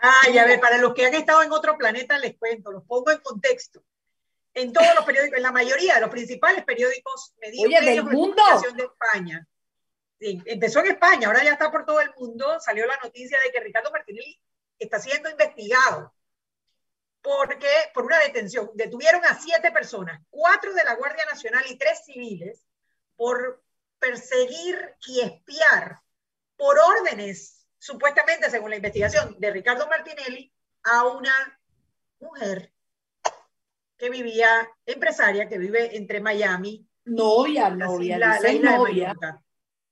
Ay, a ver, para los que han estado en otro planeta les cuento, los pongo en contexto. En todos los periódicos, en la mayoría de los principales periódicos medios, del mundo. de España. Sí, empezó en España, ahora ya está por todo el mundo. Salió la noticia de que Ricardo Martinelli está siendo investigado porque por una detención detuvieron a siete personas, cuatro de la Guardia Nacional y tres civiles, por perseguir y espiar por órdenes, supuestamente según la investigación de Ricardo Martinelli, a una mujer que vivía, empresaria, que vive entre Miami. Novia, novia, la, dice novia.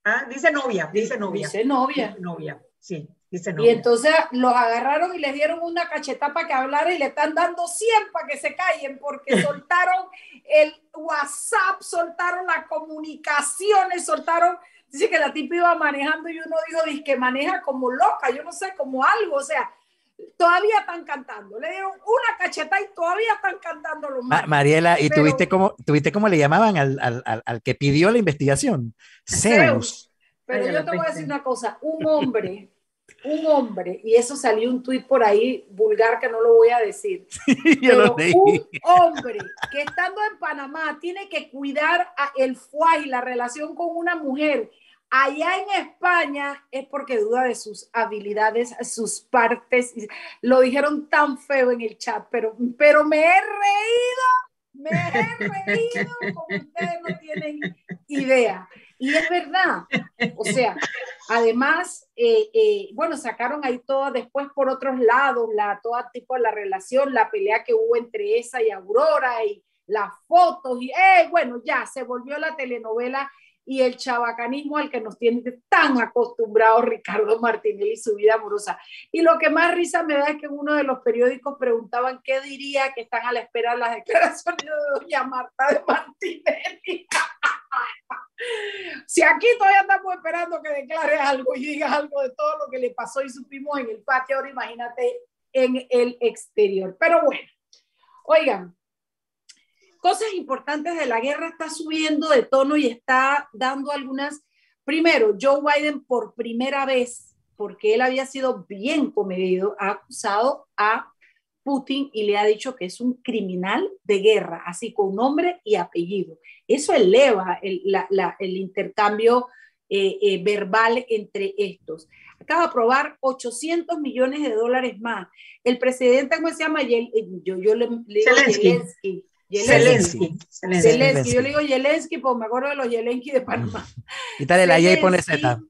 ¿Ah? Dice novia, dice novia. Dice novia. Dice novia, sí. Y entonces los agarraron y les dieron una cacheta para que hablara y le están dando 100 para que se callen porque soltaron el WhatsApp, soltaron las comunicaciones, soltaron, dice que la tipa iba manejando y uno dijo, dice que maneja como loca, yo no sé, como algo, o sea, todavía están cantando, le dieron una cacheta y todavía están cantando los Mariela, ¿y tuviste cómo, tuviste cómo le llamaban al, al, al, que pidió la investigación? Zeus. Pero yo te voy a decir una cosa, un hombre un hombre, y eso salió un tuit por ahí vulgar que no lo voy a decir, pero un hombre que estando en Panamá tiene que cuidar a el FUA y la relación con una mujer allá en España es porque duda de sus habilidades, sus partes. Lo dijeron tan feo en el chat, pero, pero me he reído, me he reído como ustedes no tienen idea. Y es verdad. O sea, además, eh, eh, bueno, sacaron ahí todo después por otros lados, la, todo tipo de la relación, la pelea que hubo entre esa y Aurora y las fotos y, eh, bueno, ya se volvió la telenovela y el chabacanismo al que nos tiene tan acostumbrados Ricardo Martinelli y su vida amorosa. Y lo que más risa me da es que en uno de los periódicos preguntaban qué diría que están a la espera de las declaraciones de doña Marta de Martinelli. si aquí todavía estamos esperando que declare algo y diga algo de todo lo que le pasó y supimos en el patio, ahora imagínate en el exterior. Pero bueno, oigan, cosas importantes de la guerra está subiendo de tono y está dando algunas. Primero, Joe Biden por primera vez, porque él había sido bien comedido, ha acusado a Putin y le ha dicho que es un criminal de guerra, así con nombre y apellido. Eso eleva el, intercambio eh, eh, verbal entre estos. Acaba de aprobar 800 millones de dólares más. El presidente, ¿cómo se llama? Eh, yo, yo le, digo Zelensky. Zelensky. Zelensky. Yo le digo Zelensky porque me acuerdo de los Zelensky de Panamá. Quítale la Y y pone Z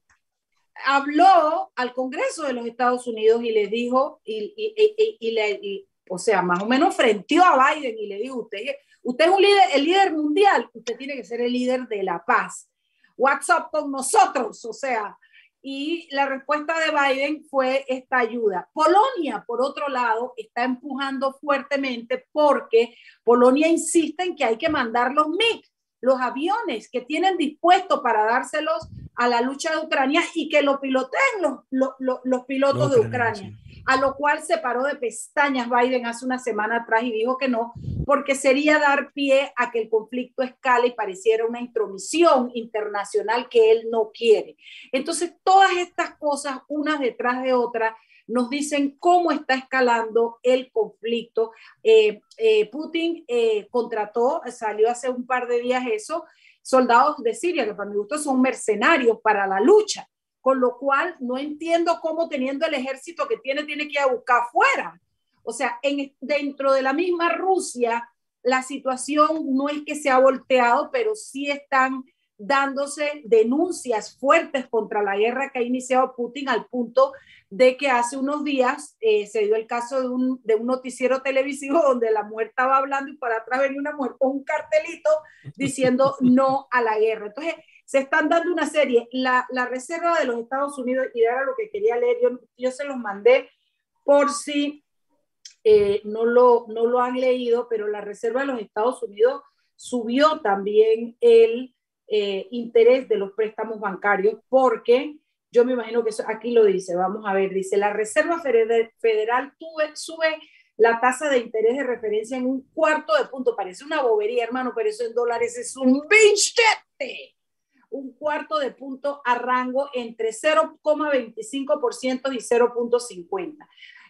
habló al Congreso de los Estados Unidos y les dijo, y, y, y, le, o sea, más o menos frenteó a Biden y le dijo, usted, usted es un líder, el líder mundial, usted tiene que ser el líder de la paz. WhatsApp con nosotros, o sea, y la respuesta de Biden fue esta ayuda. Polonia, por otro lado, está empujando fuertemente porque Polonia insiste en que hay que mandar los MiG, los aviones que tienen dispuestos para dárselos a la lucha de Ucrania y que lo piloteen los, los, los, pilotos de Ucrania. A lo cual se paró de pestañas Biden hace una semana atrás y dijo que no, porque sería dar pie a que el conflicto escale y pareciera una intromisión internacional que él no quiere. Entonces, todas estas cosas, unas detrás de otras, nos dicen cómo está escalando el conflicto. Eh, eh, Putin eh, contrató, salió hace un par de días eso, soldados de Siria, que para mi gusto son mercenarios para la lucha, con lo cual no entiendo cómo teniendo el ejército que tiene, tiene que ir a buscar afuera. O sea, en, dentro de la misma Rusia, la situación no es que se ha volteado, pero sí están dándose denuncias fuertes contra la guerra que ha iniciado Putin al punto de que hace unos días eh, se dio el caso de un, de un, noticiero televisivo donde la mujer estaba hablando y para atrás venía una mujer con un cartelito diciendo no a la guerra. Entonces, se están dando una serie. La, la Reserva de los Estados Unidos, y era lo que quería leer, yo, yo se los mandé por si eh, no, lo, no lo han leído, pero la Reserva de los Estados Unidos subió también el eh, interés de los préstamos bancarios porque yo me imagino que eso, aquí lo dice, vamos a ver, dice, la Reserva Federal tuve, sube la tasa de interés de referencia en un cuarto de punto, parece una bobería, hermano, pero eso en dólares es un binchete. Un cuarto de punto a rango entre 0,25% y 0,50%.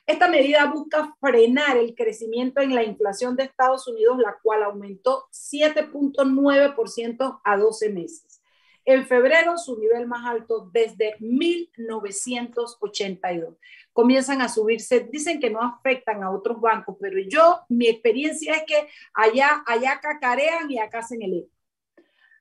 Esta medida busca frenar el crecimiento en la inflación de Estados Unidos, la cual aumentó 7.9% a 12 meses. En febrero, su nivel más alto desde 1982. Comienzan a subirse, dicen que no afectan a otros bancos, pero yo, mi experiencia es que allá, allá cacarean y acá hacen el.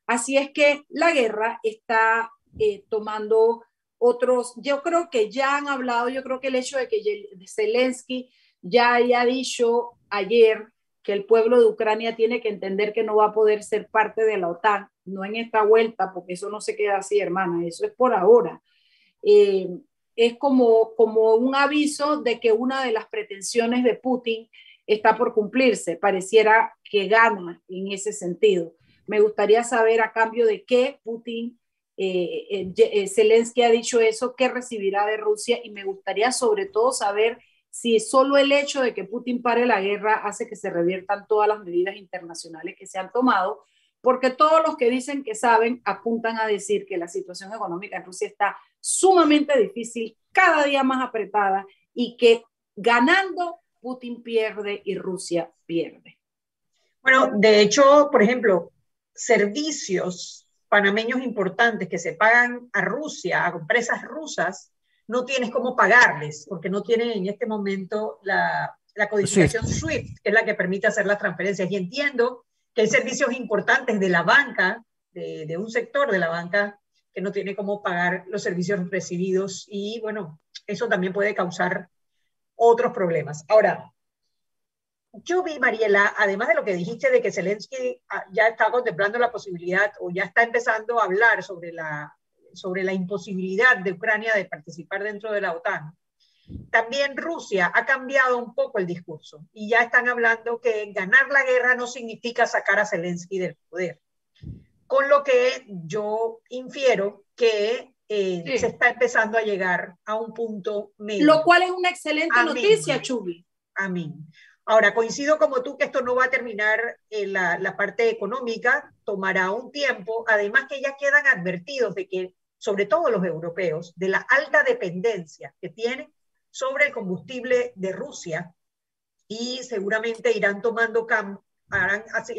Así es que la guerra está eh, tomando otros, yo creo que ya han hablado, yo creo que el hecho de que Zelensky ya haya dicho ayer que el pueblo de Ucrania tiene que entender que no va a poder ser parte de la OTAN, no en esta vuelta, porque eso no se queda así, hermana, eso es por ahora. Eh, es como, como un aviso de que una de las pretensiones de Putin está por cumplirse, pareciera que gana en ese sentido. Me gustaría saber a cambio de qué Putin eh, eh, eh, Zelensky ha dicho eso, ¿qué recibirá de Rusia? Y me gustaría sobre todo saber si solo el hecho de que Putin pare la guerra hace que se reviertan todas las medidas internacionales que se han tomado, porque todos los que dicen que saben apuntan a decir que la situación económica en Rusia está sumamente difícil, cada día más apretada y que ganando Putin pierde y Rusia pierde. Bueno, de hecho, por ejemplo, servicios panameños importantes que se pagan a Rusia, a empresas rusas, no tienes cómo pagarles, porque no tienen en este momento la, la codificación SWIFT. que es la que permite hacer las transferencias. Y entiendo que hay servicios importantes de la banca, de, de un sector de la banca, que no tiene cómo pagar los servicios recibidos y bueno, eso también puede causar otros problemas. Ahora, yo vi, Mariela, además de lo que dijiste de que Zelensky ah, ya está contemplando la posibilidad o ya está empezando a hablar sobre la, sobre la imposibilidad de Ucrania de participar dentro de la OTAN, también Rusia ha cambiado un poco el discurso y ya están hablando que ganar la guerra no significa sacar a Zelensky del poder. Con lo que yo infiero que eh, se está empezando a llegar a un punto medio. Lo cual es una excelente noticia, Chubi. Amén. Ahora, coincido como tú que esto no va a terminar la, parte económica, tomará un tiempo, además que ya quedan advertidos de que, sobre todo los europeos, de la alta dependencia que tienen sobre el combustible de Rusia y seguramente irán tomando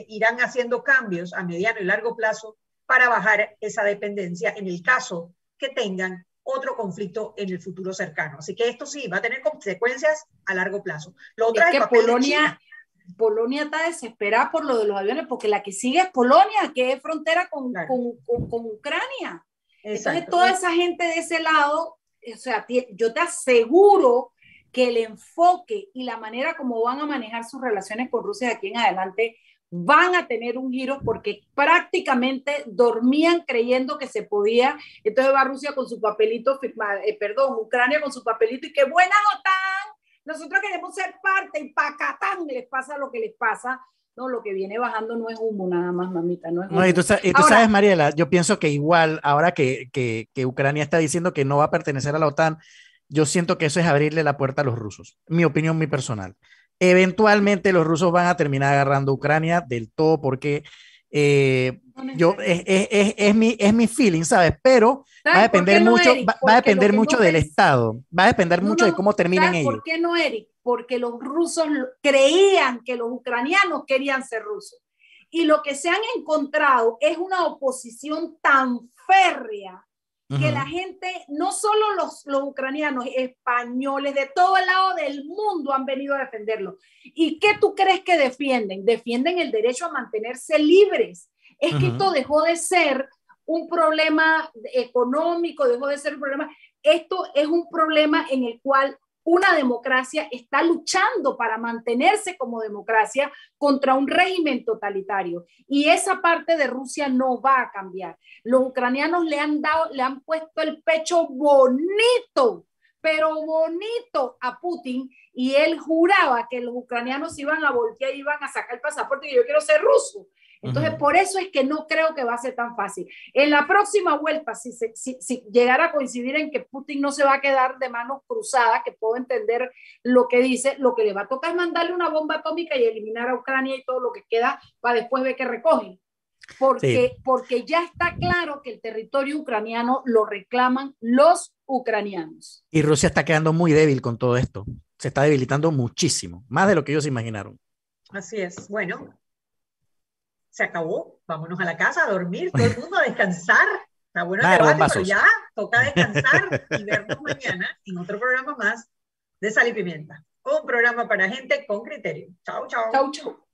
irán haciendo cambios a mediano y largo plazo para bajar esa dependencia en el caso que tengan otro conflicto en el futuro cercano. Así que esto sí va a tener consecuencias a largo plazo. Lo otro es que Polonia, Polonia está desesperada por lo de los aviones, porque la que sigue es Polonia, que es frontera con, con, con, Ucrania. Entonces, toda esa gente de ese lado, o sea, yo te aseguro que el enfoque y la manera como van a manejar sus relaciones con Rusia de aquí en adelante van a tener un giro porque prácticamente dormían creyendo que se podía. Entonces va Rusia con su papelito, eh, perdón, Ucrania con su papelito y qué buena OTAN, nosotros queremos ser parte y pacatán les pasa lo que les pasa. No, lo que viene bajando no es humo nada más, mamita. No, es humo. y tú, sabes, Mariela, yo pienso que igual, ahora que, que, que Ucrania está diciendo que no va a pertenecer a la OTAN, yo siento que eso es abrirle la puerta a los rusos. Mi opinión, muy personal. Eventualmente los rusos van a terminar agarrando Ucrania del todo porque Eh, yo, es, es, es, mi, es mi feeling, ¿sabes? Pero va a depender mucho, va, a depender mucho del Estado, va a depender mucho de cómo terminen ellos. ¿Por qué no, Eric? Porque los rusos creían que los ucranianos querían ser rusos. Y lo que se han encontrado es una oposición tan férrea que la gente, no solo los, los ucranianos, españoles de todo el lado del mundo han venido a defenderlo. ¿Y qué tú crees que defienden? Defienden el derecho a mantenerse libres. Es que esto dejó de ser un problema económico, dejó de ser un problema. Esto es un problema en el cual una democracia está luchando para mantenerse como democracia contra un régimen totalitario. Y esa parte de Rusia no va a cambiar. Los ucranianos le han dado, le han puesto el pecho bonito, pero bonito a Putin y él juraba que los ucranianos iban a voltear y iban a sacar el pasaporte y yo quiero ser ruso. Entonces, por eso es que no creo que va a ser tan fácil. En la próxima vuelta, si, si, si, llegara a coincidir en que Putin no se va a quedar de manos cruzadas, que puedo entender lo que dice, lo que le va a tocar es mandarle una bomba atómica y eliminar a Ucrania y todo lo que queda para después ver qué recogen. Porque, porque ya está claro que el territorio ucraniano lo reclaman los ucranianos. Y Rusia está quedando muy débil con todo esto. Se está debilitando muchísimo, más de lo que ellos imaginaron. Así es. Bueno, se acabó, vámonos a la casa a dormir, todo el mundo a descansar. Está bueno el debate, pero ya toca descansar y vernos mañana en otro programa más de Sal y Pimienta. Un programa para gente con criterio. Chao, chao. Chao, chao.